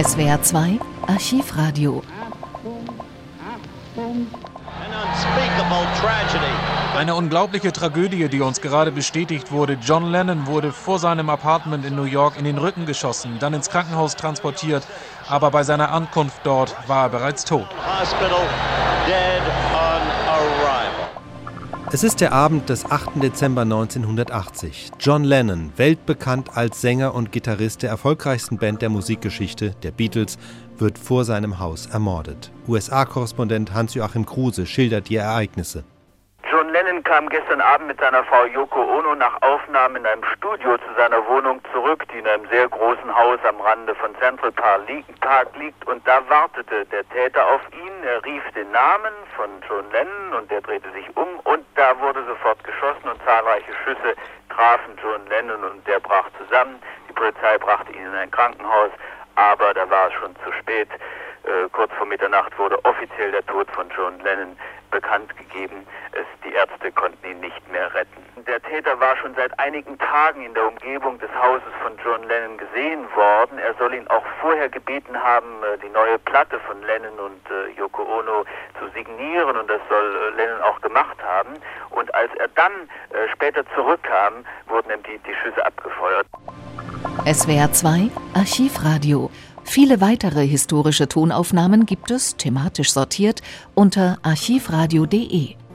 SWR 2 Archivradio. Eine unglaubliche Tragödie, die uns gerade bestätigt wurde. John Lennon wurde vor seinem Apartment in New York in den Rücken geschossen, dann ins Krankenhaus transportiert, aber bei seiner Ankunft dort war er bereits tot. Es ist der Abend des 8. Dezember 1980. John Lennon, weltbekannt als Sänger und Gitarrist der erfolgreichsten Band der Musikgeschichte, der Beatles, wird vor seinem Haus ermordet. USA-Korrespondent Hans-Joachim Kruse schildert die Ereignisse. John Lennon kam gestern Abend mit seiner Frau Yoko Ono nach Aufnahmen in einem Studio zu seiner Wohnung zurück, die in einem sehr großen Haus am Rande von Central Park liegt. Und da wartete der Täter auf ihn. Er rief den Namen von John Lennon und der drehte sich um und da wurde sofort geschossen und zahlreiche Schüsse trafen John Lennon und der brach zusammen. Die Polizei brachte ihn in ein Krankenhaus, aber da war es schon zu spät. Äh, kurz vor Mitternacht wurde offiziell der Tod von John Lennon bekannt gegeben. Es, die Ärzte konnten ihn nicht mehr retten. Der Täter war schon seit einigen Tagen in der Umgebung des Hauses von John Lennon gesehen worden. Er soll ihn auch vorher gebeten haben, äh, die neue Platte von Lennon und äh, Yoko Ono zu signieren und das soll äh, Lennon auch gemacht haben. Und als er dann später zurückkam, wurden ihm die, die Schüsse abgefeuert. SWR 2 Archivradio. Viele weitere historische Tonaufnahmen gibt es, thematisch sortiert, unter archivradio.de.